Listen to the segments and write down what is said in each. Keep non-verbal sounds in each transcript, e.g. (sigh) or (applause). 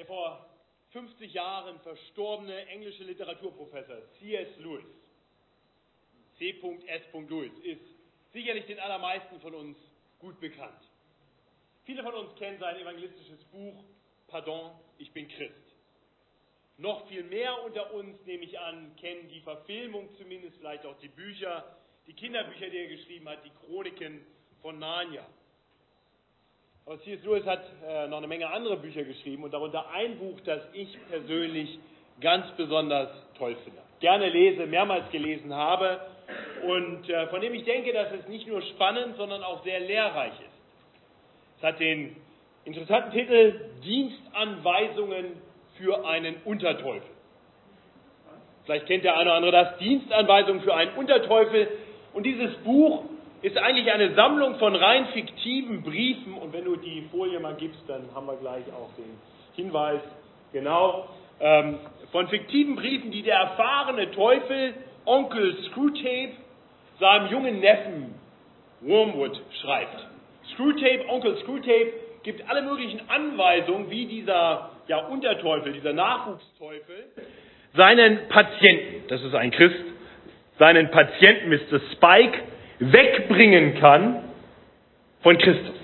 Der vor 50 Jahren verstorbene englische Literaturprofessor C.S. Lewis, C.S. Lewis, ist sicherlich den allermeisten von uns gut bekannt. Viele von uns kennen sein evangelistisches Buch Pardon, ich bin Christ. Noch viel mehr unter uns, nehme ich an, kennen die Verfilmung zumindest, vielleicht auch die Bücher, die Kinderbücher, die er geschrieben hat, die Chroniken von Narnia. Aber C.S. Lewis hat äh, noch eine Menge andere Bücher geschrieben und darunter ein Buch, das ich persönlich ganz besonders toll finde. Gerne lese, mehrmals gelesen habe und äh, von dem ich denke, dass es nicht nur spannend, sondern auch sehr lehrreich ist. Es hat den interessanten Titel Dienstanweisungen für einen Unterteufel. Vielleicht kennt der eine oder andere das, Dienstanweisungen für einen Unterteufel. Und dieses Buch ist eigentlich eine Sammlung von rein fiktiven Briefen. Und wenn du die Folie mal gibst, dann haben wir gleich auch den Hinweis. Genau. Ähm, von fiktiven Briefen, die der erfahrene Teufel, Onkel Screwtape, seinem jungen Neffen Wormwood schreibt. Screwtape, Onkel Screwtape, gibt alle möglichen Anweisungen, wie dieser ja, Unterteufel, dieser Nachwuchsteufel, seinen Patienten, das ist ein Christ, seinen Patienten Mr. Spike wegbringen kann von Christus.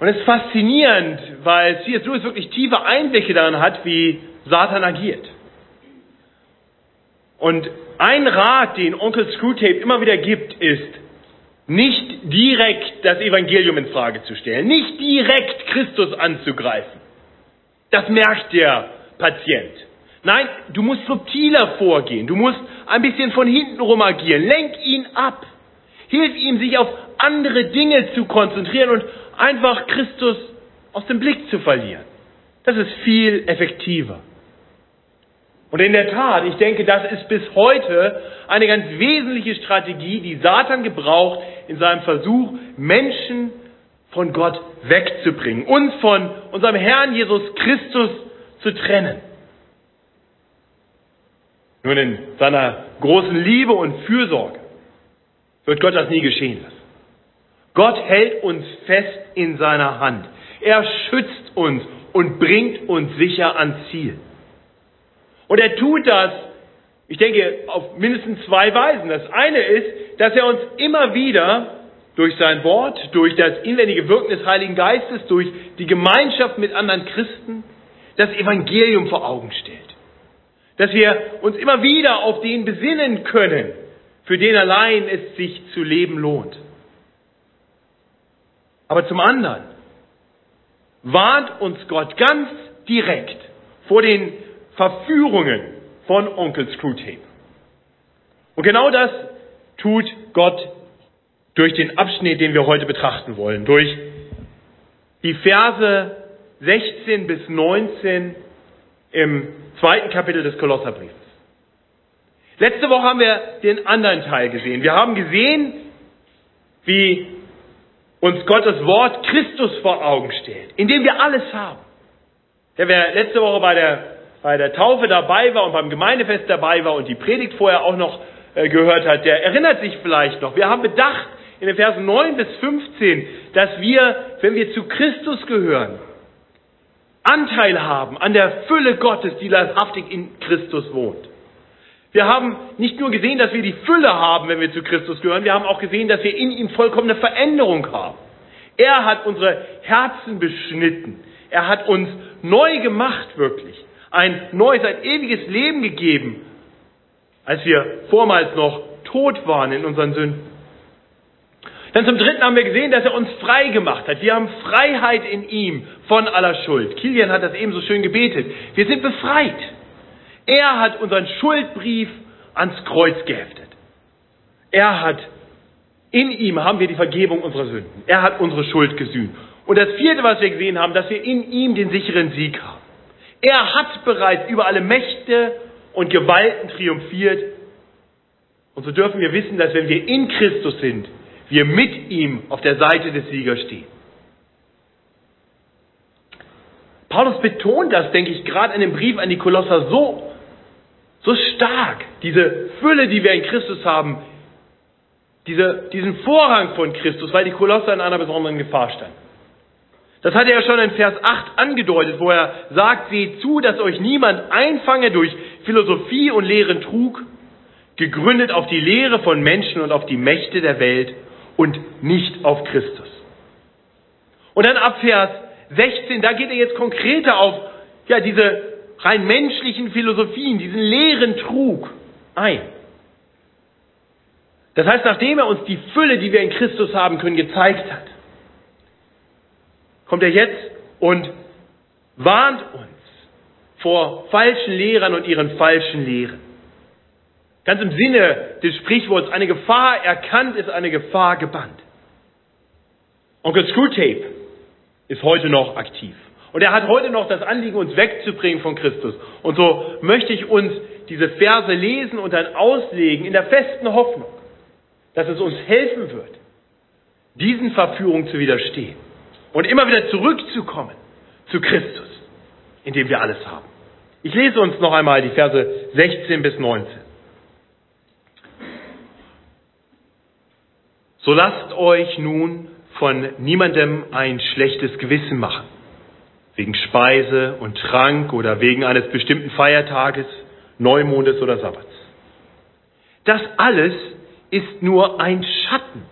Und es ist faszinierend, weil C.S. Lewis wirklich tiefe Einblicke darin hat, wie Satan agiert. Und ein Rat, den Onkel Screwtape immer wieder gibt, ist, nicht direkt das Evangelium in Frage zu stellen, nicht direkt Christus anzugreifen. Das merkt der Patient. Nein, du musst subtiler vorgehen. Du musst ein bisschen von hinten rum agieren. Lenk ihn ab. Hilf ihm, sich auf andere Dinge zu konzentrieren und einfach Christus aus dem Blick zu verlieren. Das ist viel effektiver. Und in der Tat, ich denke, das ist bis heute eine ganz wesentliche Strategie, die Satan gebraucht in seinem Versuch, Menschen von Gott wegzubringen, uns von unserem Herrn Jesus Christus zu trennen. Nun in seiner großen Liebe und Fürsorge wird Gott das nie geschehen lassen. Gott hält uns fest in seiner Hand. Er schützt uns und bringt uns sicher ans Ziel. Und er tut das, ich denke, auf mindestens zwei Weisen. Das eine ist, dass er uns immer wieder durch sein Wort, durch das inwendige Wirken des Heiligen Geistes, durch die Gemeinschaft mit anderen Christen das Evangelium vor Augen stellt. Dass wir uns immer wieder auf den besinnen können, für den allein es sich zu leben lohnt. Aber zum anderen warnt uns Gott ganz direkt vor den Verführungen von Onkel Screwtape. Und genau das tut Gott durch den Abschnitt, den wir heute betrachten wollen, durch die Verse 16 bis 19 im zweiten Kapitel des Kolosserbriefs. Letzte Woche haben wir den anderen Teil gesehen. Wir haben gesehen, wie uns Gottes Wort Christus vor Augen stellt, in dem wir alles haben. Ja, wer letzte Woche bei der bei der Taufe dabei war und beim Gemeindefest dabei war und die Predigt vorher auch noch äh, gehört hat, der erinnert sich vielleicht noch. Wir haben bedacht in den Versen 9 bis 15, dass wir, wenn wir zu Christus gehören, Anteil haben an der Fülle Gottes, die leibhaftig in Christus wohnt. Wir haben nicht nur gesehen, dass wir die Fülle haben, wenn wir zu Christus gehören, wir haben auch gesehen, dass wir in ihm vollkommene Veränderung haben. Er hat unsere Herzen beschnitten. Er hat uns neu gemacht, wirklich ein neues, ein ewiges Leben gegeben, als wir vormals noch tot waren in unseren Sünden. Dann zum Dritten haben wir gesehen, dass er uns frei gemacht hat. Wir haben Freiheit in ihm von aller Schuld. Kilian hat das eben so schön gebetet. Wir sind befreit. Er hat unseren Schuldbrief ans Kreuz geheftet. Er hat, in ihm haben wir die Vergebung unserer Sünden. Er hat unsere Schuld gesühnt. Und das vierte, was wir gesehen haben, dass wir in ihm den sicheren Sieg haben. Er hat bereits über alle Mächte und Gewalten triumphiert. Und so dürfen wir wissen, dass wenn wir in Christus sind, wir mit ihm auf der Seite des Siegers stehen. Paulus betont das, denke ich, gerade in dem Brief an die Kolosser so, so stark. Diese Fülle, die wir in Christus haben, diese, diesen Vorrang von Christus, weil die Kolosser in einer besonderen Gefahr standen. Das hat er ja schon in Vers 8 angedeutet, wo er sagt, seht zu, dass euch niemand einfange durch Philosophie und leeren Trug, gegründet auf die Lehre von Menschen und auf die Mächte der Welt und nicht auf Christus. Und dann ab Vers 16, da geht er jetzt konkreter auf ja, diese rein menschlichen Philosophien, diesen leeren Trug ein. Das heißt, nachdem er uns die Fülle, die wir in Christus haben können, gezeigt hat, kommt er jetzt und warnt uns vor falschen Lehrern und ihren falschen Lehren. Ganz im Sinne des Sprichworts, eine Gefahr erkannt ist eine Gefahr gebannt. Onkel Screwtape ist heute noch aktiv. Und er hat heute noch das Anliegen, uns wegzubringen von Christus. Und so möchte ich uns diese Verse lesen und dann auslegen in der festen Hoffnung, dass es uns helfen wird, diesen Verführungen zu widerstehen und immer wieder zurückzukommen zu Christus, in dem wir alles haben. Ich lese uns noch einmal die Verse 16 bis 19. So lasst euch nun von niemandem ein schlechtes Gewissen machen, wegen Speise und Trank oder wegen eines bestimmten Feiertages, Neumondes oder Sabbats. Das alles ist nur ein Schatten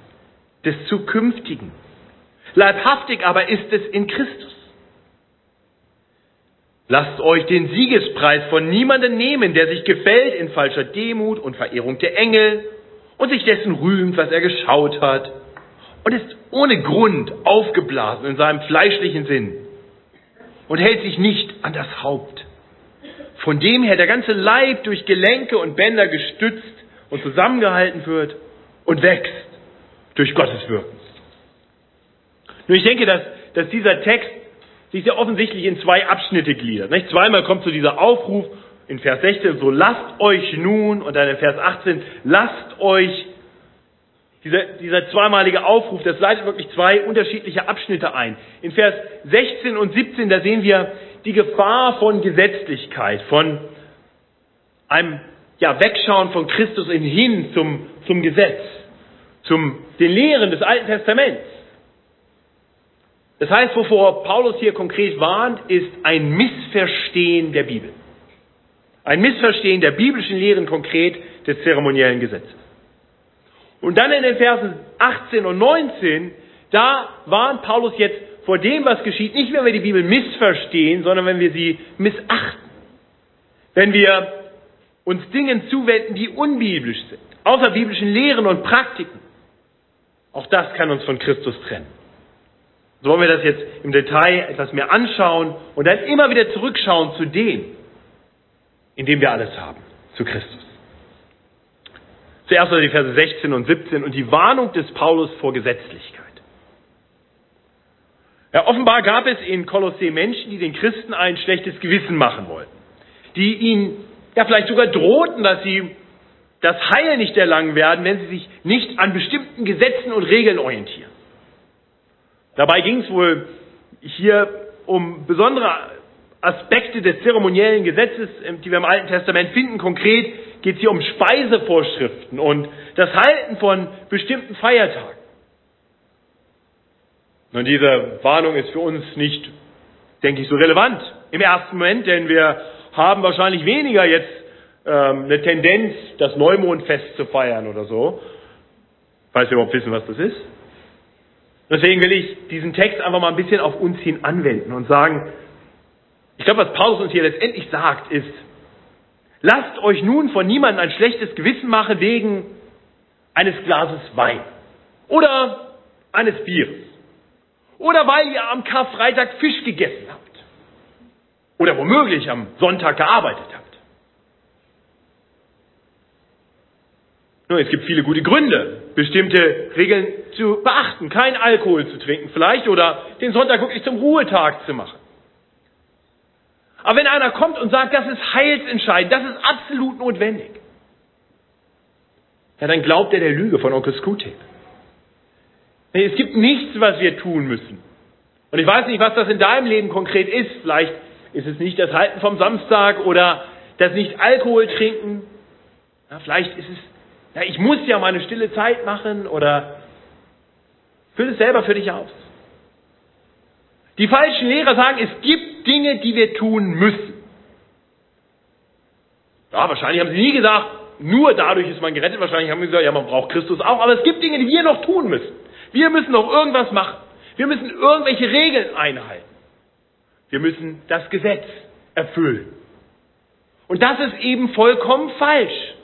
des Zukünftigen. Leibhaftig aber ist es in Christus. Lasst euch den Siegespreis von niemandem nehmen, der sich gefällt in falscher Demut und Verehrung der Engel und sich dessen rühmt, was er geschaut hat und ist ohne Grund aufgeblasen in seinem fleischlichen Sinn und hält sich nicht an das Haupt, von dem her der ganze Leib durch Gelenke und Bänder gestützt und zusammengehalten wird und wächst durch Gottes Wirken. Nur ich denke, dass, dass dieser Text sich sehr offensichtlich in zwei Abschnitte gliedert. Nicht? Zweimal kommt so dieser Aufruf in Vers 16, so lasst euch nun, und dann in Vers 18, lasst euch, dieser, dieser zweimalige Aufruf, das leitet wirklich zwei unterschiedliche Abschnitte ein. In Vers 16 und 17, da sehen wir die Gefahr von Gesetzlichkeit, von einem ja, Wegschauen von Christus hin zum, zum Gesetz, zum den Lehren des Alten Testaments. Das heißt, wovor Paulus hier konkret warnt, ist ein Missverstehen der Bibel. Ein Missverstehen der biblischen Lehren konkret des zeremoniellen Gesetzes. Und dann in den Versen 18 und 19, da warnt Paulus jetzt vor dem, was geschieht, nicht wenn wir die Bibel missverstehen, sondern wenn wir sie missachten. Wenn wir uns Dingen zuwenden, die unbiblisch sind, außerbiblischen Lehren und Praktiken. Auch das kann uns von Christus trennen. So wollen wir das jetzt im Detail etwas mehr anschauen und dann immer wieder zurückschauen zu dem, in dem wir alles haben, zu Christus. Zuerst also die Verse 16 und 17 und die Warnung des Paulus vor Gesetzlichkeit. Ja, offenbar gab es in Kolossee Menschen, die den Christen ein schlechtes Gewissen machen wollten, die ihnen ja vielleicht sogar drohten, dass sie das Heil nicht erlangen werden, wenn sie sich nicht an bestimmten Gesetzen und Regeln orientieren. Dabei ging es wohl hier um besondere Aspekte des zeremoniellen Gesetzes, ähm, die wir im Alten Testament finden. Konkret geht es hier um Speisevorschriften und das Halten von bestimmten Feiertagen. Und diese Warnung ist für uns nicht, denke ich, so relevant im ersten Moment, denn wir haben wahrscheinlich weniger jetzt ähm, eine Tendenz, das Neumondfest zu feiern oder so. Falls wir überhaupt wissen, was das ist. Deswegen will ich diesen Text einfach mal ein bisschen auf uns hin anwenden und sagen, ich glaube, was Paulus uns hier letztendlich sagt, ist, lasst euch nun von niemandem ein schlechtes Gewissen machen wegen eines Glases Wein oder eines Bieres oder weil ihr am Karfreitag Fisch gegessen habt oder womöglich am Sonntag gearbeitet habt. Nur es gibt viele gute Gründe, bestimmte Regeln zu beachten, kein Alkohol zu trinken vielleicht oder den Sonntag wirklich zum Ruhetag zu machen. Aber wenn einer kommt und sagt, das ist heilsentscheidend, das ist absolut notwendig, ja, dann glaubt er der Lüge von Onkel Screwtape. Es gibt nichts, was wir tun müssen. Und ich weiß nicht, was das in deinem Leben konkret ist. Vielleicht ist es nicht das Halten vom Samstag oder das nicht Alkohol trinken. Ja, vielleicht ist es, ja, ich muss ja meine stille Zeit machen oder füll es selber für dich aus. Die falschen Lehrer sagen, es gibt Dinge, die wir tun müssen. Ja, wahrscheinlich haben sie nie gesagt, nur dadurch ist man gerettet. Wahrscheinlich haben sie gesagt, ja, man braucht Christus auch. Aber es gibt Dinge, die wir noch tun müssen. Wir müssen noch irgendwas machen. Wir müssen irgendwelche Regeln einhalten. Wir müssen das Gesetz erfüllen. Und das ist eben vollkommen falsch.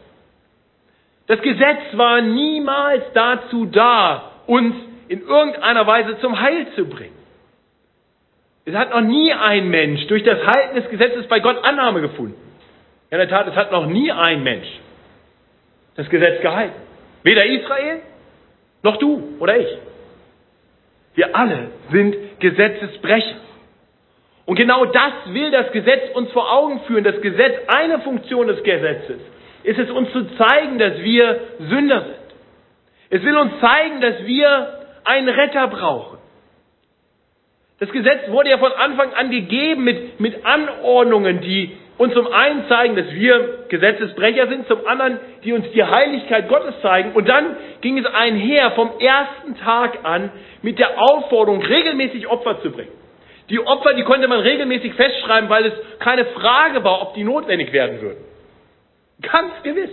Das Gesetz war niemals dazu da, uns in irgendeiner Weise zum Heil zu bringen. Es hat noch nie ein Mensch durch das Halten des Gesetzes bei Gott Annahme gefunden. In der Tat, es hat noch nie ein Mensch das Gesetz gehalten. Weder Israel noch du oder ich. Wir alle sind Gesetzesbrecher. Und genau das will das Gesetz uns vor Augen führen. Das Gesetz, eine Funktion des Gesetzes, ist es uns zu zeigen, dass wir Sünder sind. Es will uns zeigen, dass wir einen Retter brauchen. Das Gesetz wurde ja von Anfang an gegeben mit, mit Anordnungen, die uns zum einen zeigen, dass wir Gesetzesbrecher sind, zum anderen, die uns die Heiligkeit Gottes zeigen. Und dann ging es einher vom ersten Tag an mit der Aufforderung, regelmäßig Opfer zu bringen. Die Opfer, die konnte man regelmäßig festschreiben, weil es keine Frage war, ob die notwendig werden würden. Ganz gewiss.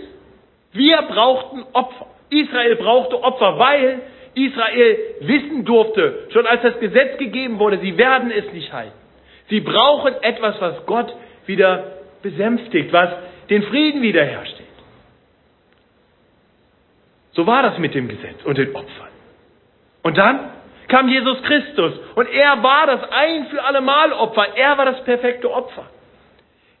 Wir brauchten Opfer. Israel brauchte Opfer, weil Israel wissen durfte, schon als das Gesetz gegeben wurde, sie werden es nicht halten. Sie brauchen etwas, was Gott wieder besänftigt, was den Frieden wiederherstellt. So war das mit dem Gesetz und den Opfern. Und dann kam Jesus Christus und er war das ein für alle Mal Opfer. Er war das perfekte Opfer.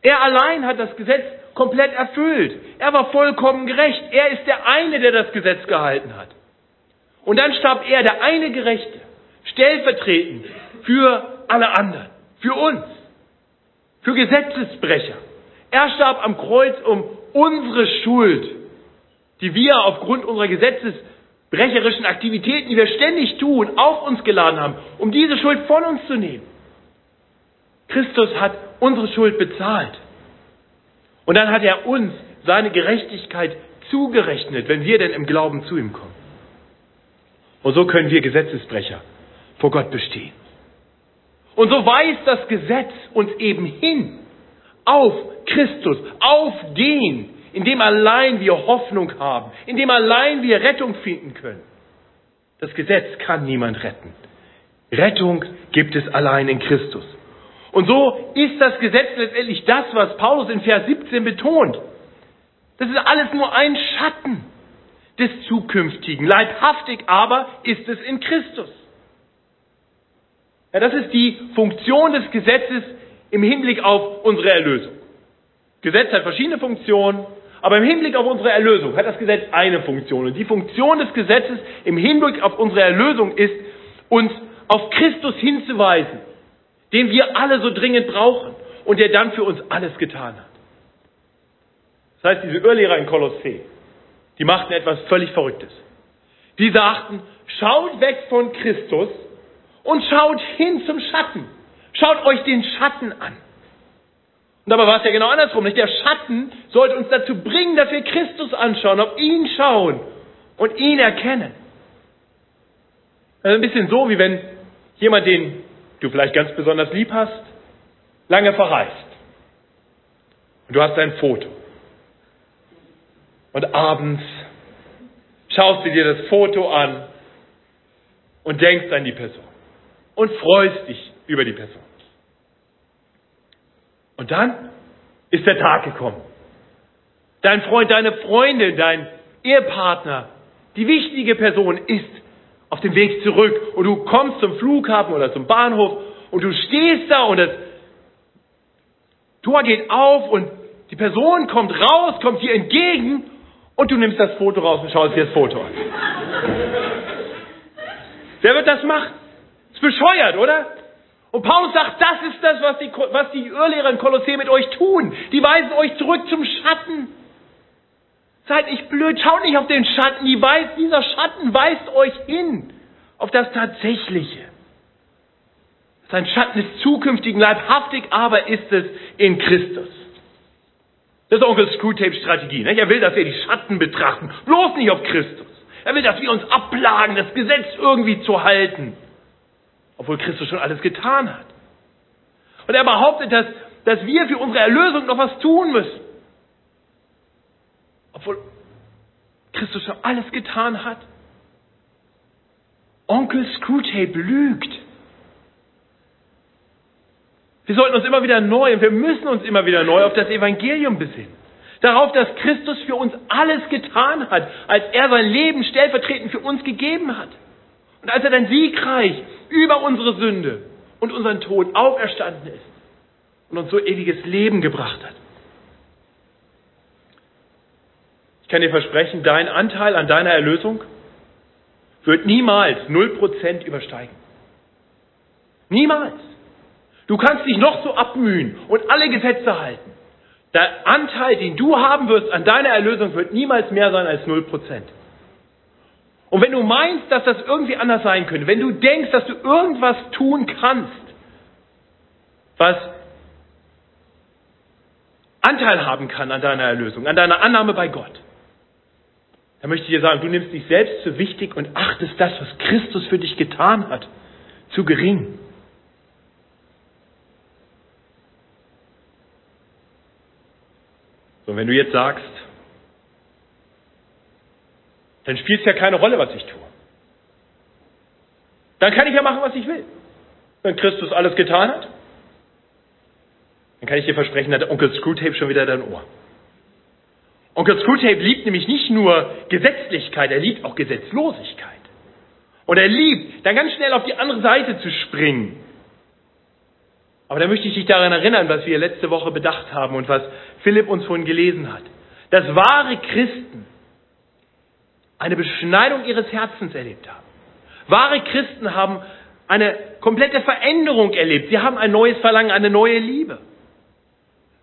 Er allein hat das Gesetz komplett erfüllt. Er war vollkommen gerecht. Er ist der eine, der das Gesetz gehalten hat. Und dann starb er, der eine Gerechte, stellvertretend für alle anderen, für uns, für Gesetzesbrecher. Er starb am Kreuz, um unsere Schuld, die wir aufgrund unserer gesetzesbrecherischen Aktivitäten, die wir ständig tun, auf uns geladen haben, um diese Schuld von uns zu nehmen. Christus hat unsere Schuld bezahlt. Und dann hat er uns seine Gerechtigkeit zugerechnet, wenn wir denn im Glauben zu ihm kommen. Und so können wir Gesetzesbrecher vor Gott bestehen. Und so weist das Gesetz uns eben hin auf Christus, auf den, in dem allein wir Hoffnung haben, in dem allein wir Rettung finden können. Das Gesetz kann niemand retten. Rettung gibt es allein in Christus. Und so ist das Gesetz letztendlich das, was Paulus in Vers 17 betont. Das ist alles nur ein Schatten des Zukünftigen. Leibhaftig aber ist es in Christus. Ja, das ist die Funktion des Gesetzes im Hinblick auf unsere Erlösung. Gesetz hat verschiedene Funktionen, aber im Hinblick auf unsere Erlösung hat das Gesetz eine Funktion. Und die Funktion des Gesetzes im Hinblick auf unsere Erlösung ist, uns auf Christus hinzuweisen, den wir alle so dringend brauchen und der dann für uns alles getan hat. Das heißt, diese Irrlehrer in Kolossee, die machten etwas völlig Verrücktes. Die sagten, schaut weg von Christus und schaut hin zum Schatten. Schaut euch den Schatten an. Und dabei war es ja genau andersrum. Nicht? Der Schatten sollte uns dazu bringen, dass wir Christus anschauen, auf ihn schauen und ihn erkennen. Ist ein bisschen so, wie wenn jemand, den du vielleicht ganz besonders lieb hast, lange verreist. Und du hast ein Foto. Und abends schaust du dir das Foto an und denkst an die Person und freust dich über die Person. Und dann ist der Tag gekommen. Dein Freund, deine Freundin, dein Ehepartner, die wichtige Person ist auf dem Weg zurück und du kommst zum Flughafen oder zum Bahnhof und du stehst da und das Tor geht auf und die Person kommt raus, kommt dir entgegen und du nimmst das Foto raus und schaust dir das Foto an. Wer wird das machen? Ist bescheuert, oder? Und Paulus sagt, das ist das, was die, was die Irrlehrer in Kolossee mit euch tun. Die weisen euch zurück zum Schatten. Seid nicht blöd, schaut nicht auf den Schatten. Die weist, dieser Schatten weist euch hin auf das Tatsächliche. Sein Schatten des zukünftigen leibhaftig, aber ist es in Christus. Das ist Onkel Screwtape Strategie. Er will, dass wir die Schatten betrachten, bloß nicht auf Christus. Er will, dass wir uns ablagen, das Gesetz irgendwie zu halten. obwohl Christus schon alles getan hat. Und er behauptet, dass, dass wir für unsere Erlösung noch was tun müssen, obwohl Christus schon alles getan hat. Onkel Screwtape lügt. Wir sollten uns immer wieder neu, und wir müssen uns immer wieder neu auf das Evangelium besinnen. Darauf, dass Christus für uns alles getan hat, als er sein Leben stellvertretend für uns gegeben hat. Und als er dann siegreich über unsere Sünde und unseren Tod auferstanden ist und uns so ewiges Leben gebracht hat. Ich kann dir versprechen, dein Anteil an deiner Erlösung wird niemals 0% übersteigen. Niemals. Du kannst dich noch so abmühen und alle Gesetze halten. Der Anteil, den du haben wirst an deiner Erlösung, wird niemals mehr sein als 0%. Und wenn du meinst, dass das irgendwie anders sein könnte, wenn du denkst, dass du irgendwas tun kannst, was Anteil haben kann an deiner Erlösung, an deiner Annahme bei Gott, dann möchte ich dir sagen, du nimmst dich selbst zu wichtig und achtest das, was Christus für dich getan hat, zu gering. So, wenn du jetzt sagst, dann spielt es ja keine Rolle, was ich tue. Dann kann ich ja machen, was ich will. Wenn Christus alles getan hat, dann kann ich dir versprechen, hat Onkel Screwtape schon wieder dein Ohr. Onkel Screwtape liebt nämlich nicht nur Gesetzlichkeit, er liebt auch Gesetzlosigkeit. Und er liebt, dann ganz schnell auf die andere Seite zu springen. Aber da möchte ich dich daran erinnern, was wir letzte Woche bedacht haben und was Philipp uns vorhin gelesen hat. Dass wahre Christen eine Beschneidung ihres Herzens erlebt haben. Wahre Christen haben eine komplette Veränderung erlebt. Sie haben ein neues Verlangen, eine neue Liebe.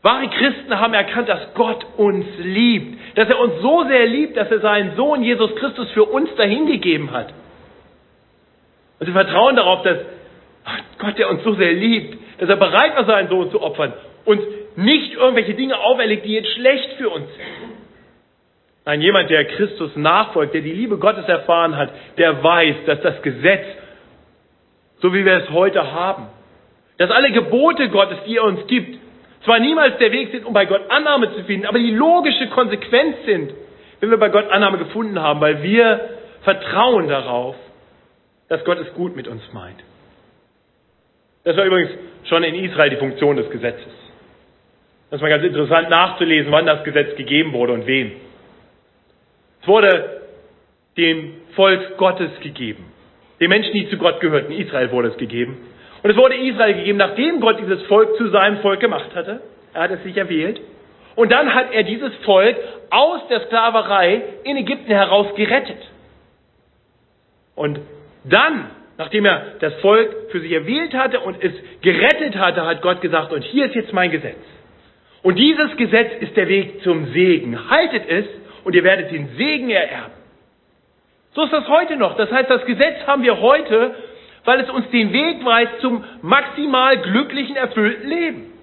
Wahre Christen haben erkannt, dass Gott uns liebt, dass er uns so sehr liebt, dass er seinen Sohn Jesus Christus für uns dahingegeben hat. Und sie vertrauen darauf, dass Gott, der uns so sehr liebt, dass er bereit war, seinen Sohn zu opfern, uns nicht irgendwelche Dinge auferlegt, die jetzt schlecht für uns sind. Nein, jemand, der Christus nachfolgt, der die Liebe Gottes erfahren hat, der weiß, dass das Gesetz, so wie wir es heute haben, dass alle Gebote Gottes, die er uns gibt, zwar niemals der Weg sind, um bei Gott Annahme zu finden, aber die logische Konsequenz sind, wenn wir bei Gott Annahme gefunden haben, weil wir vertrauen darauf, dass Gott es gut mit uns meint. Das war übrigens schon in Israel die Funktion des Gesetzes. Das war ganz interessant nachzulesen, wann das Gesetz gegeben wurde und wem. Es wurde dem Volk Gottes gegeben. Den Menschen, die zu Gott gehörten. Israel wurde es gegeben. Und es wurde Israel gegeben, nachdem Gott dieses Volk zu seinem Volk gemacht hatte. Er hat es sich erwählt. Und dann hat er dieses Volk aus der Sklaverei in Ägypten heraus gerettet. Und dann, nachdem er das Volk für sich erwählt hatte und es gerettet hatte, hat Gott gesagt, und hier ist jetzt mein Gesetz. Und dieses Gesetz ist der Weg zum Segen. Haltet es und ihr werdet den Segen ererben. So ist das heute noch. Das heißt, das Gesetz haben wir heute weil es uns den Weg weist zum maximal glücklichen, erfüllten Leben.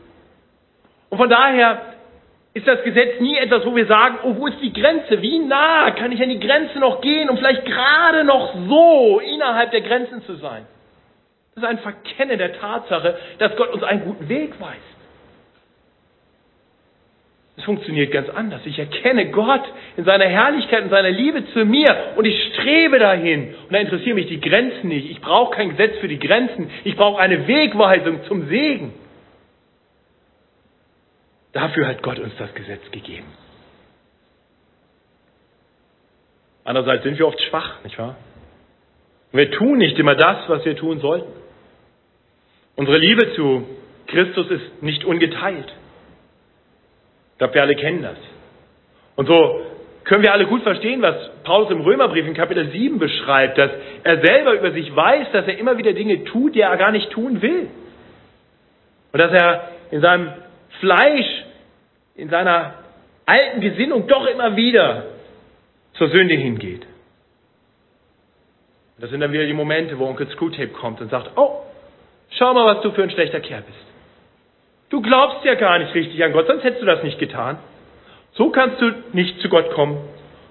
Und von daher ist das Gesetz nie etwas, wo wir sagen, oh, wo ist die Grenze? Wie nah kann ich an die Grenze noch gehen, um vielleicht gerade noch so innerhalb der Grenzen zu sein? Das ist ein Verkennen der Tatsache, dass Gott uns einen guten Weg weist. Es funktioniert ganz anders. Ich erkenne Gott in seiner Herrlichkeit und seiner Liebe zu mir und ich strebe dahin. Und da interessieren mich die Grenzen nicht. Ich brauche kein Gesetz für die Grenzen. Ich brauche eine Wegweisung zum Segen. Dafür hat Gott uns das Gesetz gegeben. Andererseits sind wir oft schwach, nicht wahr? wir tun nicht immer das, was wir tun sollten. Unsere Liebe zu Christus ist nicht ungeteilt. Ich glaube, wir alle kennen das. Und so können wir alle gut verstehen, was Paulus im Römerbrief in Kapitel 7 beschreibt, dass er selber über sich weiß, dass er immer wieder Dinge tut, die er gar nicht tun will. Und dass er in seinem Fleisch, in seiner alten Gesinnung doch immer wieder zur Sünde hingeht. Das sind dann wieder die Momente, wo Onkel Screwtape kommt und sagt, oh, schau mal, was du für ein schlechter Kerl bist. Du glaubst ja gar nicht richtig an Gott, sonst hättest du das nicht getan. So kannst du nicht zu Gott kommen.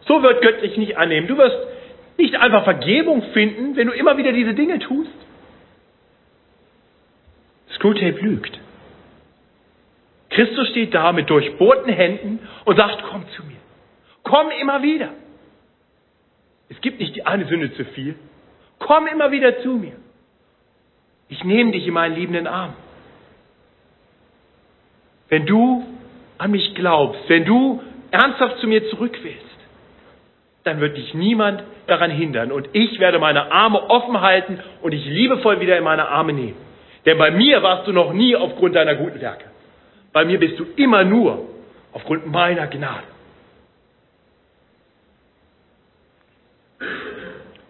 So wird Gott dich nicht annehmen. Du wirst nicht einfach Vergebung finden, wenn du immer wieder diese Dinge tust. Screwtape lügt. Christus steht da mit durchbohrten Händen und sagt, komm zu mir. Komm immer wieder. Es gibt nicht die eine Sünde zu viel. Komm immer wieder zu mir. Ich nehme dich in meinen liebenden Arm. Wenn du an mich glaubst, wenn du ernsthaft zu mir zurück willst, dann wird dich niemand daran hindern. Und ich werde meine Arme offen halten und dich liebevoll wieder in meine Arme nehmen. Denn bei mir warst du noch nie aufgrund deiner guten Werke. Bei mir bist du immer nur aufgrund meiner Gnade.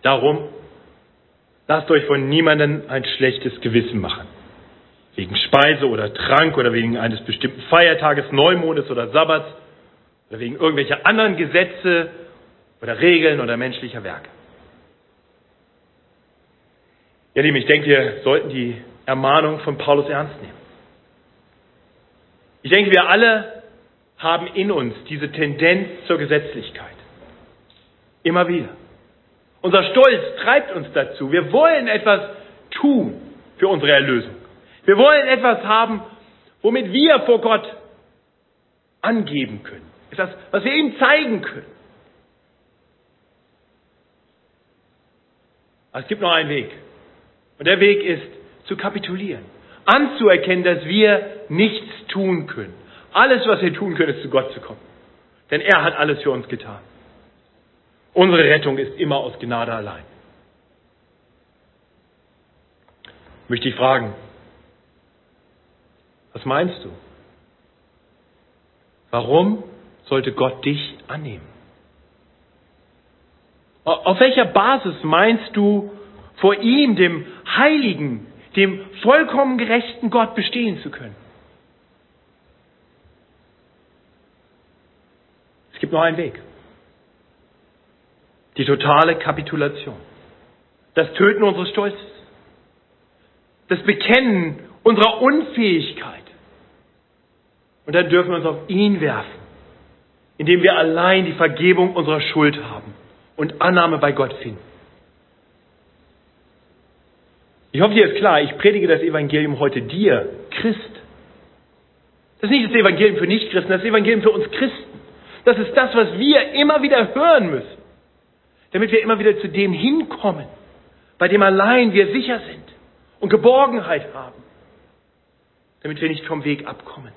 Darum, lasst euch von niemandem ein schlechtes Gewissen machen. Wegen Speise oder Trank oder wegen eines bestimmten Feiertages, Neumondes oder Sabbats oder wegen irgendwelcher anderen Gesetze oder Regeln oder menschlicher Werke. Ja, Lieben, ich denke, wir sollten die Ermahnung von Paulus ernst nehmen. Ich denke, wir alle haben in uns diese Tendenz zur Gesetzlichkeit. Immer wieder. Unser Stolz treibt uns dazu. Wir wollen etwas tun für unsere Erlösung. Wir wollen etwas haben, womit wir vor Gott angeben können. Etwas, was wir ihm zeigen können. Es gibt noch einen Weg. Und der Weg ist zu kapitulieren. Anzuerkennen, dass wir nichts tun können. Alles, was wir tun können, ist zu Gott zu kommen. Denn er hat alles für uns getan. Unsere Rettung ist immer aus Gnade allein. Möchte ich fragen, was meinst du? Warum sollte Gott dich annehmen? Auf welcher Basis meinst du, vor ihm, dem heiligen, dem vollkommen gerechten Gott bestehen zu können? Gibt nur einen Weg. Die totale Kapitulation. Das Töten unseres Stolzes. Das Bekennen unserer Unfähigkeit. Und dann dürfen wir uns auf ihn werfen, indem wir allein die Vergebung unserer Schuld haben und Annahme bei Gott finden. Ich hoffe, dir ist klar, ich predige das Evangelium heute dir, Christ. Das ist nicht das Evangelium für Nichtchristen, das ist das Evangelium für uns Christen. Das ist das, was wir immer wieder hören müssen, damit wir immer wieder zu dem hinkommen, bei dem allein wir sicher sind und Geborgenheit haben, damit wir nicht vom Weg abkommen.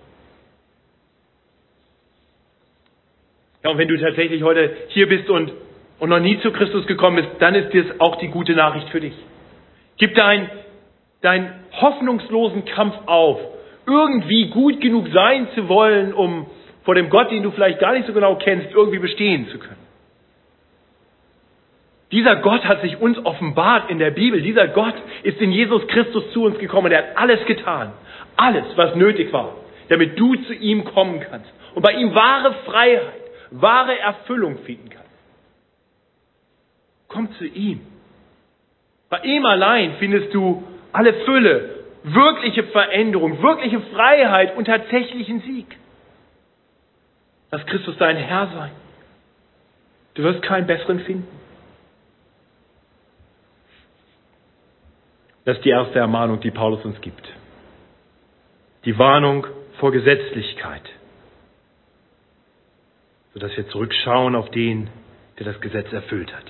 Ja, und wenn du tatsächlich heute hier bist und und noch nie zu Christus gekommen bist, dann ist das auch die gute Nachricht für dich. Gib deinen dein hoffnungslosen Kampf auf, irgendwie gut genug sein zu wollen, um vor dem Gott, den du vielleicht gar nicht so genau kennst, irgendwie bestehen zu können. Dieser Gott hat sich uns offenbart in der Bibel. Dieser Gott ist in Jesus Christus zu uns gekommen. Er hat alles getan. Alles, was nötig war, damit du zu ihm kommen kannst und bei ihm wahre Freiheit, wahre Erfüllung finden kannst. Komm zu ihm. Bei ihm allein findest du alle Fülle, wirkliche Veränderung, wirkliche Freiheit und tatsächlichen Sieg. Lass Christus dein Herr sein. Du wirst keinen besseren finden. Das ist die erste Ermahnung, die Paulus uns gibt. Die Warnung vor Gesetzlichkeit, sodass wir zurückschauen auf den, der das Gesetz erfüllt hat.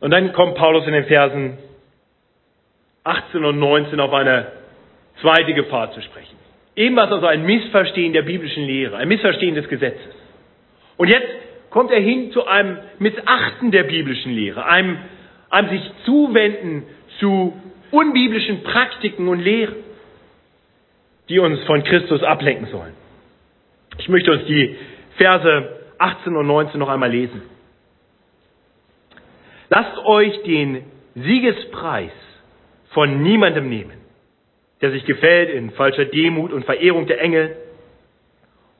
Und dann kommt Paulus in den Versen 18 und 19 auf eine zweite Gefahr zu sprechen. Ebenfalls also ein Missverstehen der biblischen Lehre, ein Missverstehen des Gesetzes. Und jetzt kommt er hin zu einem Missachten der biblischen Lehre, einem, einem sich zuwenden zu unbiblischen Praktiken und Lehren, die uns von Christus ablenken sollen. Ich möchte uns die Verse 18 und 19 noch einmal lesen. Lasst euch den Siegespreis von niemandem nehmen, der sich gefällt in falscher Demut und Verehrung der Engel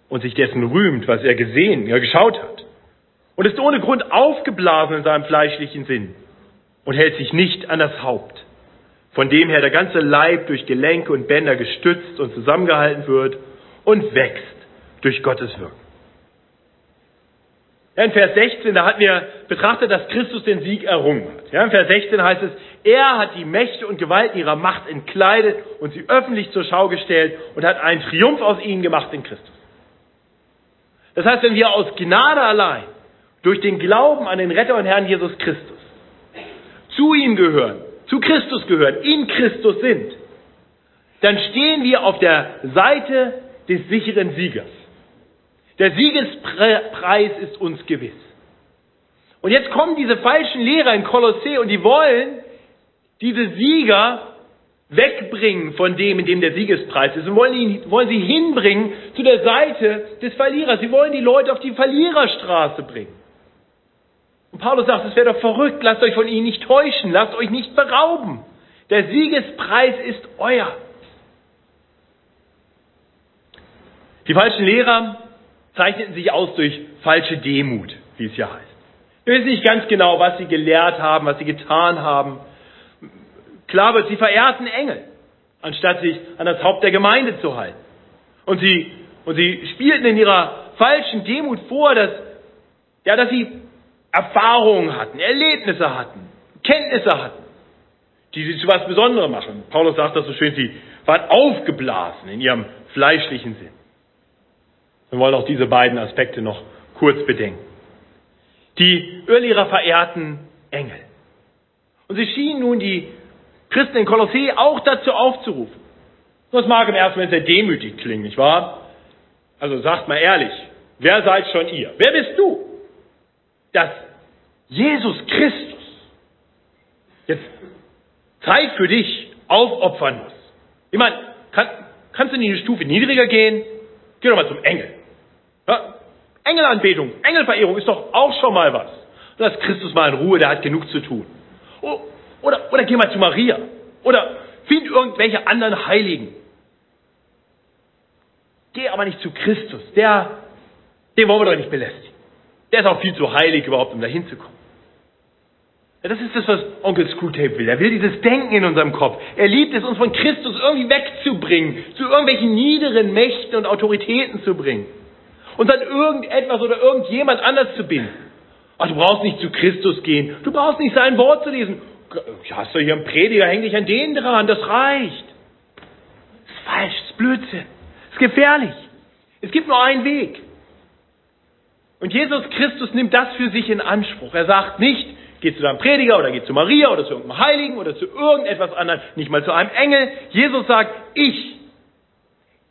und sich dessen rühmt, was er gesehen, ja geschaut hat, und ist ohne Grund aufgeblasen in seinem fleischlichen Sinn und hält sich nicht an das Haupt, von dem her der ganze Leib durch Gelenke und Bänder gestützt und zusammengehalten wird und wächst durch Gottes Wirken. Ja, in Vers 16, da hatten wir betrachtet, dass Christus den Sieg errungen hat. Ja, in Vers 16 heißt es, er hat die Mächte und Gewalten ihrer Macht entkleidet und sie öffentlich zur Schau gestellt und hat einen Triumph aus ihnen gemacht in Christus. Das heißt, wenn wir aus Gnade allein, durch den Glauben an den Retter und Herrn Jesus Christus, zu ihm gehören, zu Christus gehören, in Christus sind, dann stehen wir auf der Seite des sicheren Siegers. Der Siegespreis ist uns gewiss. Und jetzt kommen diese falschen Lehrer in Kolossee und die wollen diese Sieger wegbringen von dem, in dem der Siegespreis ist und wollen, ihn, wollen sie hinbringen zu der Seite des Verlierers. Sie wollen die Leute auf die Verliererstraße bringen. Und Paulus sagt, es wäre doch verrückt, lasst euch von ihnen nicht täuschen, lasst euch nicht berauben. Der Siegespreis ist euer. Die falschen Lehrer zeichneten sich aus durch falsche Demut, wie es ja heißt. Wir wissen nicht ganz genau, was sie gelehrt haben, was sie getan haben. Klar wird, sie verehrten Engel, anstatt sich an das Haupt der Gemeinde zu halten. Und sie, und sie spielten in ihrer falschen Demut vor, dass, ja, dass sie Erfahrungen hatten, Erlebnisse hatten, Kenntnisse hatten, die sie zu was Besonderem machen. Paulus sagt das so schön, sie waren aufgeblasen in ihrem fleischlichen Sinn. Wir wollen auch diese beiden Aspekte noch kurz bedenken. Die Irrlehrer verehrten Engel. Und sie schienen nun die Christen in Kolossee auch dazu aufzurufen. Das mag im ersten Moment sehr demütig klingen, nicht wahr? Also sagt mal ehrlich, wer seid schon ihr? Wer bist du? Dass Jesus Christus jetzt Zeit für dich aufopfern muss. Ich meine, kann, kannst du nicht eine Stufe niedriger gehen? Geh doch mal zum Engel. Ja? Engelanbetung, Engelverehrung ist doch auch schon mal was. Lass Christus mal in Ruhe, der hat genug zu tun. Oder, oder geh mal zu Maria. Oder find irgendwelche anderen Heiligen. Geh aber nicht zu Christus. Der, den wollen wir doch nicht belästigen. Der ist auch viel zu heilig überhaupt, um da hinzukommen. Ja, das ist das, was Onkel Screwtape will. Er will dieses Denken in unserem Kopf. Er liebt es, uns von Christus irgendwie wegzubringen, zu irgendwelchen niederen Mächten und Autoritäten zu bringen. Und dann irgendetwas oder irgendjemand anders zu binden. Ach, du brauchst nicht zu Christus gehen. Du brauchst nicht sein Wort zu lesen. Hast du hier einen Prediger, häng dich an den dran, das reicht. Das ist falsch, das ist Blödsinn. Das ist gefährlich. Es gibt nur einen Weg. Und Jesus Christus nimmt das für sich in Anspruch. Er sagt nicht, geh zu deinem Prediger oder geh zu Maria oder zu irgendeinem Heiligen oder zu irgendetwas anderem, nicht mal zu einem Engel. Jesus sagt, ich,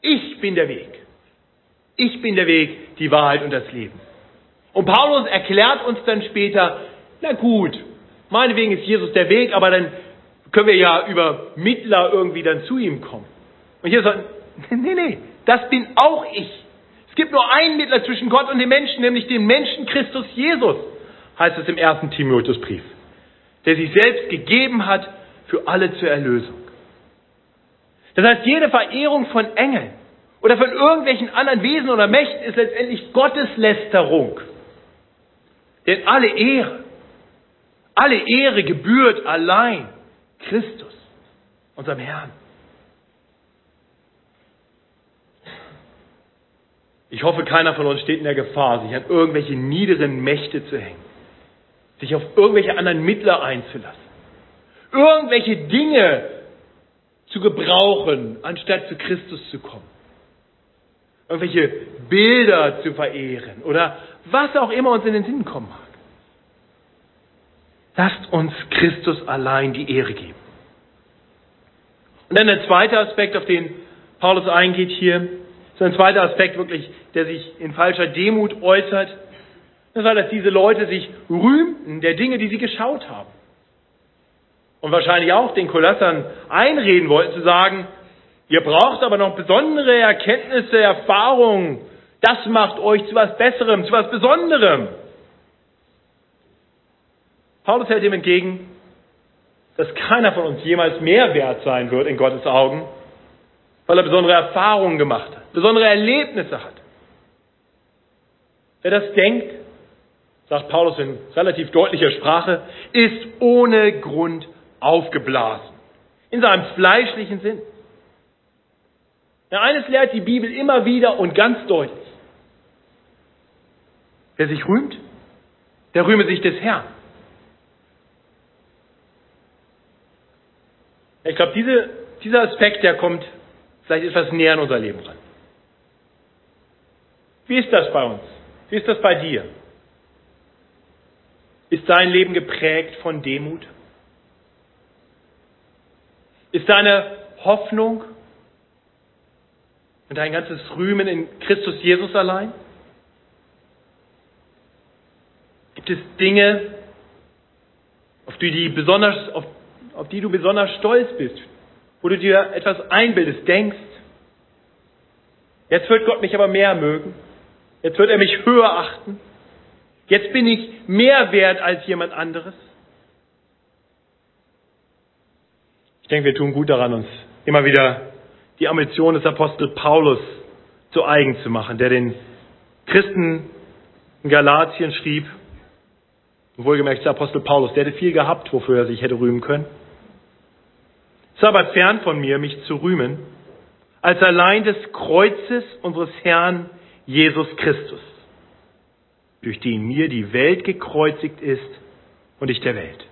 ich bin der Weg. Ich bin der Weg, die Wahrheit und das Leben. Und Paulus erklärt uns dann später, na gut, meinetwegen ist Jesus der Weg, aber dann können wir ja über Mittler irgendwie dann zu ihm kommen. Und Jesus sagt, (laughs) nee, nee, das bin auch ich. Es gibt nur einen Mittler zwischen Gott und dem Menschen, nämlich den Menschen Christus Jesus, heißt es im ersten Timotheusbrief, der sich selbst gegeben hat für alle zur Erlösung. Das heißt, jede Verehrung von Engeln oder von irgendwelchen anderen Wesen oder Mächten ist letztendlich Gotteslästerung. Denn alle Ehre, alle Ehre gebührt allein Christus, unserem Herrn. Ich hoffe, keiner von uns steht in der Gefahr, sich an irgendwelche niederen Mächte zu hängen, sich auf irgendwelche anderen Mittler einzulassen, irgendwelche Dinge zu gebrauchen, anstatt zu Christus zu kommen, irgendwelche Bilder zu verehren oder was auch immer uns in den Sinn kommen mag. Lasst uns Christus allein die Ehre geben. Und dann der zweite Aspekt, auf den Paulus eingeht hier, ist ein zweiter Aspekt wirklich, der sich in falscher Demut äußert. Das war, dass diese Leute sich rühmten der Dinge, die sie geschaut haben. Und wahrscheinlich auch den Kolossern einreden wollten, zu sagen, ihr braucht aber noch besondere Erkenntnisse, Erfahrungen. Das macht euch zu was Besserem, zu was Besonderem. Paulus hält ihm entgegen, dass keiner von uns jemals mehr wert sein wird in Gottes Augen, weil er besondere Erfahrungen gemacht hat, besondere Erlebnisse hat. Wer das denkt, sagt Paulus in relativ deutlicher Sprache, ist ohne Grund aufgeblasen. In seinem fleischlichen Sinn. Ja, eines lehrt die Bibel immer wieder und ganz deutlich. Wer sich rühmt, der rühme sich des Herrn. Ich glaube, diese, dieser Aspekt, der kommt vielleicht etwas näher in unser Leben ran. Wie ist das bei uns? Wie ist das bei dir? Ist dein Leben geprägt von Demut? Ist deine Hoffnung und dein ganzes Rühmen in Christus Jesus allein? Gibt es Dinge, auf die, die besonders, auf, auf die du besonders stolz bist, wo du dir etwas einbildest, denkst, jetzt wird Gott mich aber mehr mögen, jetzt wird er mich höher achten, jetzt bin ich mehr wert als jemand anderes? Ich denke, wir tun gut daran, uns immer wieder die Ambition des Apostels Paulus zu eigen zu machen, der den Christen in Galatien schrieb, wohlgemerkt der Apostel Paulus, der hätte viel gehabt, wofür er sich hätte rühmen können. Es ist aber fern von mir, mich zu rühmen, als allein des Kreuzes unseres Herrn Jesus Christus, durch den mir die Welt gekreuzigt ist und ich der Welt.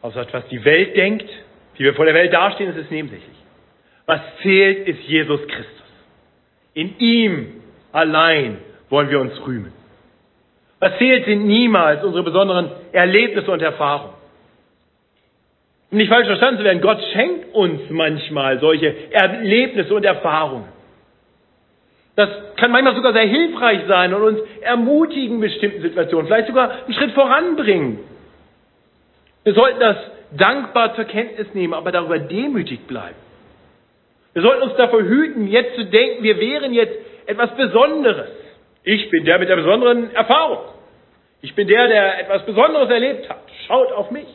Außer was die Welt denkt, wie wir vor der Welt dastehen, ist es nebensächlich. Was zählt, ist Jesus Christus. In ihm allein wollen wir uns rühmen. Was zählt, sind niemals unsere besonderen Erlebnisse und Erfahrungen. Um nicht falsch verstanden zu werden, Gott schenkt uns manchmal solche Erlebnisse und Erfahrungen. Das kann manchmal sogar sehr hilfreich sein und uns ermutigen in bestimmten Situationen, vielleicht sogar einen Schritt voranbringen. Wir sollten das dankbar zur Kenntnis nehmen, aber darüber demütig bleiben. Wir sollten uns davor hüten, jetzt zu denken, wir wären jetzt etwas Besonderes. Ich bin der mit der besonderen Erfahrung. Ich bin der, der etwas Besonderes erlebt hat. Schaut auf mich.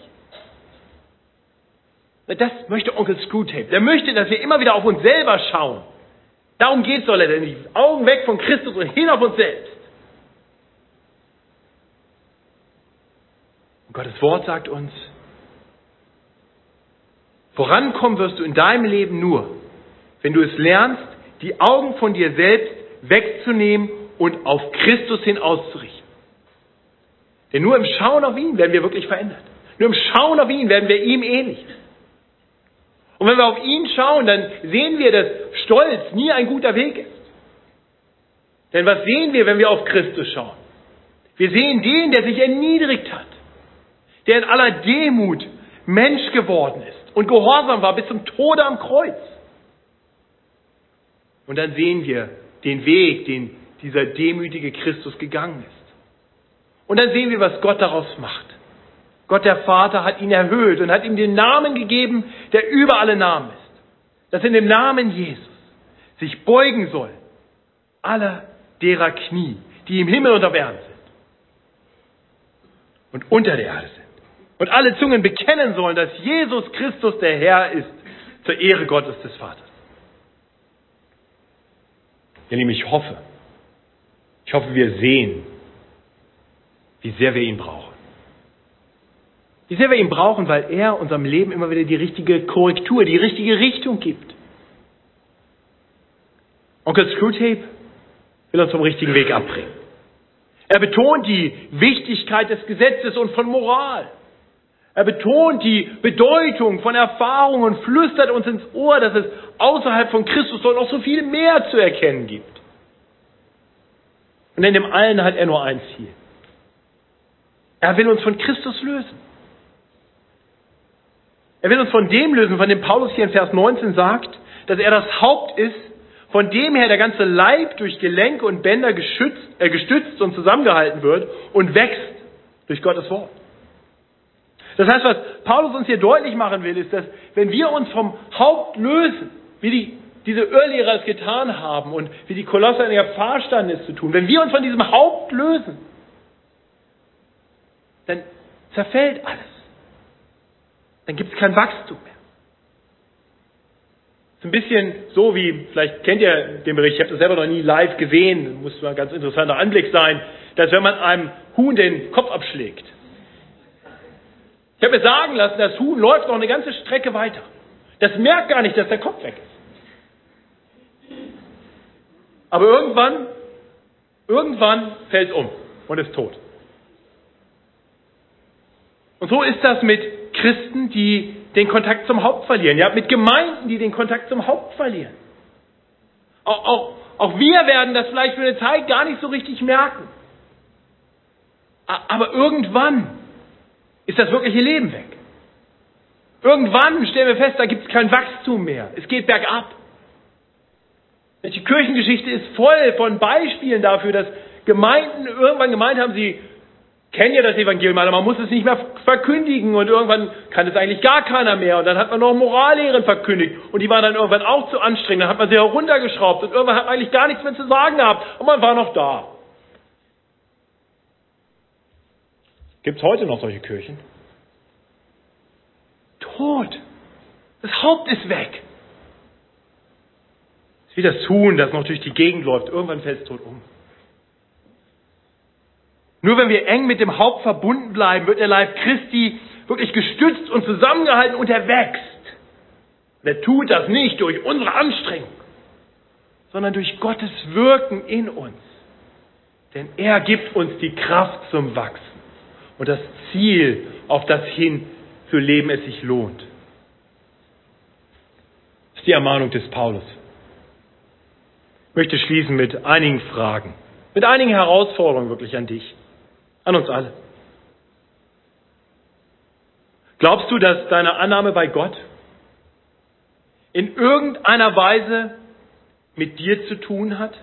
Das möchte Onkel Screwtape. Der möchte, dass wir immer wieder auf uns selber schauen. Darum geht es doch letztendlich. Augen weg von Christus und hin auf uns selbst. Und Gottes Wort sagt uns, vorankommen wirst du in deinem Leben nur, wenn du es lernst, die Augen von dir selbst wegzunehmen und auf Christus hin auszurichten. Denn nur im Schauen auf ihn werden wir wirklich verändert. Nur im Schauen auf ihn werden wir ihm ähnlich. Und wenn wir auf ihn schauen, dann sehen wir, dass Stolz nie ein guter Weg ist. Denn was sehen wir, wenn wir auf Christus schauen? Wir sehen den, der sich erniedrigt hat, der in aller Demut Mensch geworden ist und gehorsam war bis zum Tode am Kreuz. Und dann sehen wir den Weg, den dieser demütige Christus gegangen ist. Und dann sehen wir, was Gott daraus macht. Gott der Vater hat ihn erhöht und hat ihm den Namen gegeben, der über alle Namen ist. Dass in dem Namen Jesus sich beugen soll aller derer Knie, die im Himmel und auf Erden sind und unter der Erde sind. Und alle Zungen bekennen sollen, dass Jesus Christus der Herr ist, zur Ehre Gottes des Vaters. Ihr Lieben, ich hoffe, ich hoffe, wir sehen, wie sehr wir ihn brauchen. Wie sehr wir ihn brauchen, weil er unserem Leben immer wieder die richtige Korrektur, die richtige Richtung gibt. Onkel Screwtape will uns vom richtigen Weg abbringen. Er betont die Wichtigkeit des Gesetzes und von Moral. Er betont die Bedeutung von Erfahrung und flüstert uns ins Ohr, dass es außerhalb von Christus noch so viel mehr zu erkennen gibt. Und in dem allen hat er nur ein Ziel. Er will uns von Christus lösen. Er will uns von dem lösen, von dem Paulus hier in Vers 19 sagt, dass er das Haupt ist, von dem her der ganze Leib durch Gelenke und Bänder geschützt, äh, gestützt und zusammengehalten wird und wächst durch Gottes Wort. Das heißt, was Paulus uns hier deutlich machen will, ist, dass wenn wir uns vom Haupt lösen, wie die diese Irrlehrer es getan haben und wie die Kolosser in der Fahrstand es zu tun, wenn wir uns von diesem Haupt lösen, dann zerfällt alles. Dann gibt es kein Wachstum mehr. Es ist ein bisschen so wie, vielleicht kennt ihr den Bericht, ich habe das selber noch nie live gesehen, muss mal ein ganz interessanter Anblick sein, dass wenn man einem Huhn den Kopf abschlägt. Ich habe mir sagen lassen, das Huhn läuft noch eine ganze Strecke weiter. Das merkt gar nicht, dass der Kopf weg ist. Aber irgendwann Irgendwann fällt es um und ist tot. Und so ist das mit Christen, die den Kontakt zum Haupt verlieren. Ja, mit Gemeinden, die den Kontakt zum Haupt verlieren. Auch, auch, auch wir werden das vielleicht für eine Zeit gar nicht so richtig merken. Aber irgendwann ist das wirkliche Leben weg. Irgendwann stellen wir fest, da gibt es kein Wachstum mehr. Es geht bergab. Die Kirchengeschichte ist voll von Beispielen dafür, dass Gemeinden irgendwann gemeint haben, sie kennen ja das Evangelium, aber man muss es nicht mehr verkündigen und irgendwann kann es eigentlich gar keiner mehr und dann hat man noch Morallehren verkündigt und die waren dann irgendwann auch zu anstrengend, dann hat man sie heruntergeschraubt und irgendwann hat man eigentlich gar nichts mehr zu sagen gehabt und man war noch da. Gibt es heute noch solche Kirchen? Tot. Das Haupt ist weg. Es ist wie das Huhn, das noch durch die Gegend läuft. Irgendwann fällt es tot um. Nur wenn wir eng mit dem Haupt verbunden bleiben, wird der Leib Christi wirklich gestützt und zusammengehalten und er wächst. Und er tut das nicht durch unsere Anstrengung, sondern durch Gottes Wirken in uns. Denn er gibt uns die Kraft zum Wachsen und das Ziel, auf das hin zu leben es sich lohnt. Das ist die Ermahnung des Paulus. Ich möchte schließen mit einigen Fragen, mit einigen Herausforderungen wirklich an dich, an uns alle. Glaubst du, dass deine Annahme bei Gott in irgendeiner Weise mit dir zu tun hat?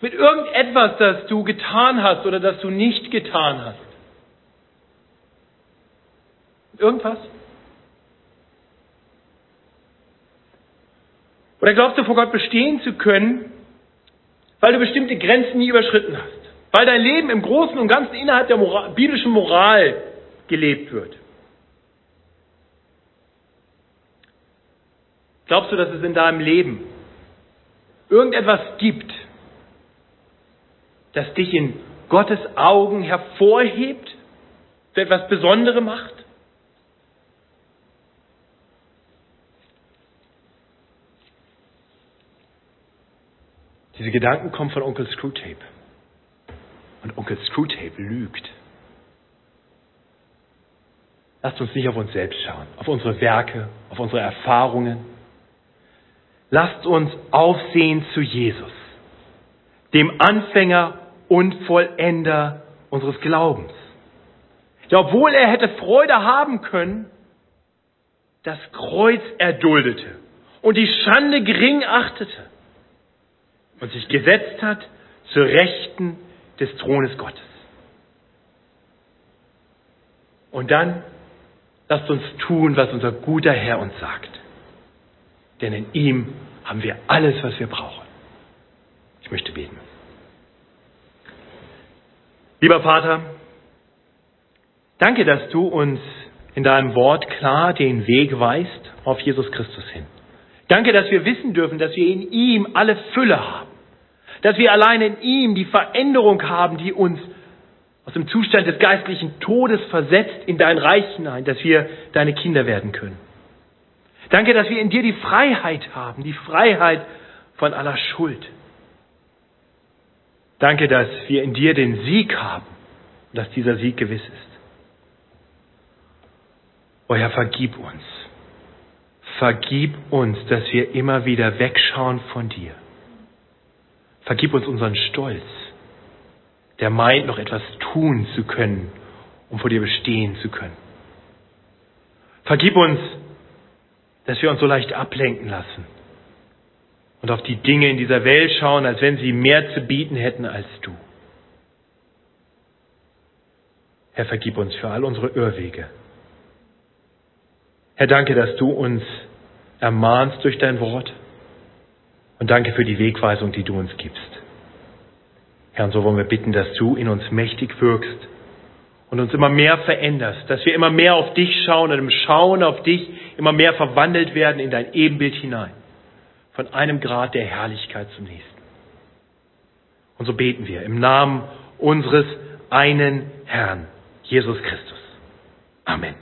Mit irgendetwas, das du getan hast oder das du nicht getan hast? Irgendwas? Oder glaubst du, vor Gott bestehen zu können, weil du bestimmte Grenzen nie überschritten hast? Weil dein Leben im Großen und Ganzen innerhalb der Moral, biblischen Moral gelebt wird? Glaubst du, dass es in deinem Leben irgendetwas gibt, das dich in Gottes Augen hervorhebt, für etwas Besonderes macht? Diese Gedanken kommen von Onkel Screwtape. Und Onkel Screwtape lügt. Lasst uns nicht auf uns selbst schauen, auf unsere Werke, auf unsere Erfahrungen. Lasst uns aufsehen zu Jesus, dem Anfänger und Vollender unseres Glaubens. Ja, obwohl er hätte Freude haben können, das Kreuz erduldete und die Schande gering achtete und sich gesetzt hat zur Rechten des Thrones Gottes. Und dann lasst uns tun, was unser guter Herr uns sagt. Denn in ihm haben wir alles, was wir brauchen. Ich möchte beten. Lieber Vater, danke, dass du uns in deinem Wort klar den Weg weist auf Jesus Christus hin. Danke, dass wir wissen dürfen, dass wir in ihm alle Fülle haben dass wir allein in ihm die Veränderung haben, die uns aus dem Zustand des geistlichen Todes versetzt in dein Reich hinein, dass wir deine Kinder werden können. Danke, dass wir in dir die Freiheit haben, die Freiheit von aller Schuld. Danke, dass wir in dir den Sieg haben dass dieser Sieg gewiss ist. O Herr, vergib uns. Vergib uns, dass wir immer wieder wegschauen von dir Vergib uns unseren Stolz, der meint, noch etwas tun zu können, um vor dir bestehen zu können. Vergib uns, dass wir uns so leicht ablenken lassen und auf die Dinge in dieser Welt schauen, als wenn sie mehr zu bieten hätten als du. Herr, vergib uns für all unsere Irrwege. Herr, danke, dass du uns ermahnst durch dein Wort und danke für die Wegweisung, die du uns gibst. Herr, und so wollen wir bitten, dass du in uns mächtig wirkst und uns immer mehr veränderst, dass wir immer mehr auf dich schauen und im Schauen auf dich immer mehr verwandelt werden in dein Ebenbild hinein. Von einem Grad der Herrlichkeit zum nächsten. Und so beten wir im Namen unseres einen Herrn, Jesus Christus. Amen.